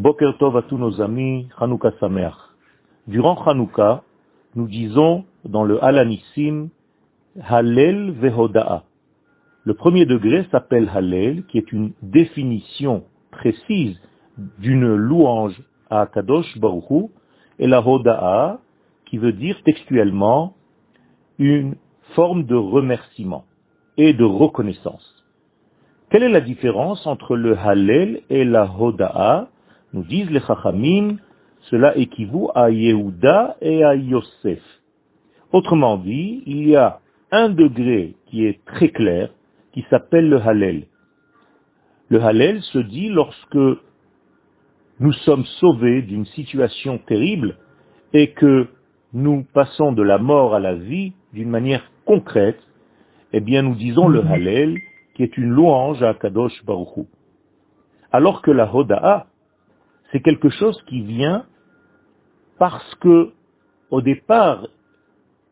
Boker Tov à tous nos amis, Hanouka Sameach. Durant Hanouka, nous disons dans le Halanissim, Hallel Vehoda'a. Le premier degré s'appelle Hallel, qui est une définition précise d'une louange à Kadosh Baruchu, et la Hoda'a, qui veut dire textuellement une forme de remerciement et de reconnaissance. Quelle est la différence entre le Hallel et la Hoda'a? Nous disent les Chachamim, cela équivaut à Yehuda et à Yosef. Autrement dit, il y a un degré qui est très clair, qui s'appelle le Hallel. Le Hallel se dit lorsque nous sommes sauvés d'une situation terrible et que nous passons de la mort à la vie d'une manière concrète, eh bien nous disons le Hallel, qui est une louange à Kadosh Baruch Alors que la Hoda'a, c'est quelque chose qui vient parce que, au départ,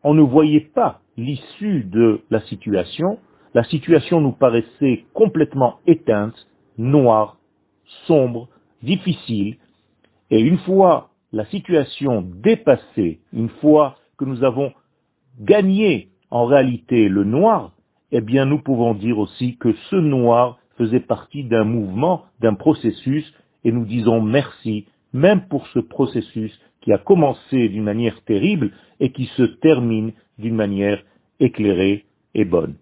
on ne voyait pas l'issue de la situation, la situation nous paraissait complètement éteinte, noire, sombre, difficile, et une fois la situation dépassée, une fois que nous avons gagné en réalité le noir, eh bien nous pouvons dire aussi que ce noir faisait partie d'un mouvement, d'un processus, et nous disons merci, même pour ce processus qui a commencé d'une manière terrible et qui se termine d'une manière éclairée et bonne.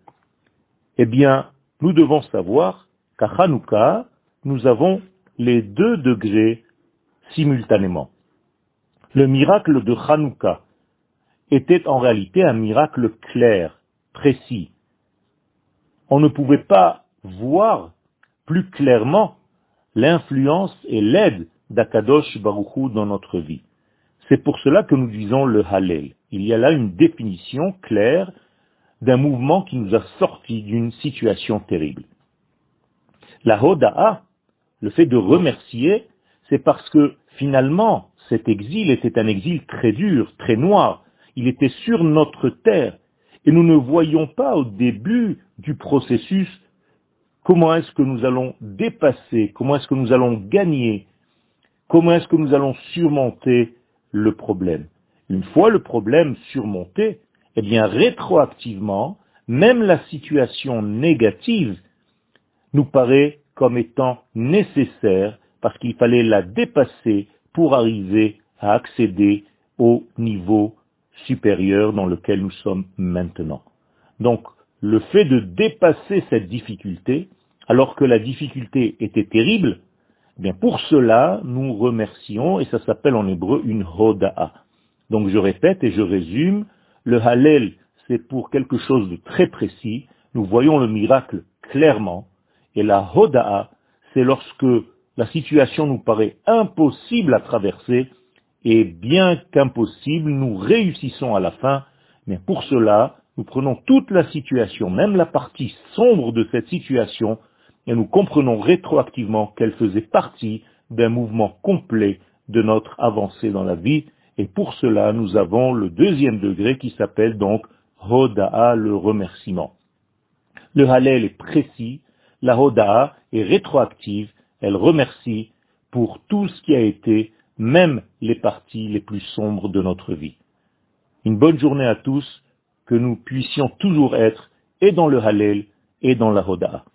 Eh bien, nous devons savoir qu'à Hanouka, nous avons les deux degrés simultanément. Le miracle de Hanouka était en réalité un miracle clair, précis. On ne pouvait pas voir plus clairement l'influence et l'aide d'Akadosh Baruchou dans notre vie. C'est pour cela que nous disons le Hallel. Il y a là une définition claire d'un mouvement qui nous a sortis d'une situation terrible. La Hoda'a, le fait de remercier, c'est parce que finalement, cet exil était un exil très dur, très noir. Il était sur notre terre. Et nous ne voyons pas au début du processus comment est-ce que nous allons dépasser, comment est-ce que nous allons gagner, comment est-ce que nous allons surmonter le problème? Une fois le problème surmonté, eh bien rétroactivement, même la situation négative nous paraît comme étant nécessaire parce qu'il fallait la dépasser pour arriver à accéder au niveau supérieur dans lequel nous sommes maintenant. Donc, le fait de dépasser cette difficulté, alors que la difficulté était terrible, eh bien pour cela, nous remercions, et ça s'appelle en hébreu une hoda'a. Donc je répète et je résume, le Hallel, c'est pour quelque chose de très précis, nous voyons le miracle clairement, et la hoda'a, c'est lorsque la situation nous paraît impossible à traverser, et bien qu'impossible, nous réussissons à la fin, mais pour cela, nous prenons toute la situation, même la partie sombre de cette situation, et nous comprenons rétroactivement qu'elle faisait partie d'un mouvement complet de notre avancée dans la vie, et pour cela, nous avons le deuxième degré qui s'appelle donc Hoda'a, le remerciement. Le Hallel est précis, la Hoda'a est rétroactive, elle remercie pour tout ce qui a été, même les parties les plus sombres de notre vie. Une bonne journée à tous, que nous puissions toujours être et dans le Hallel et dans la Hoda'a.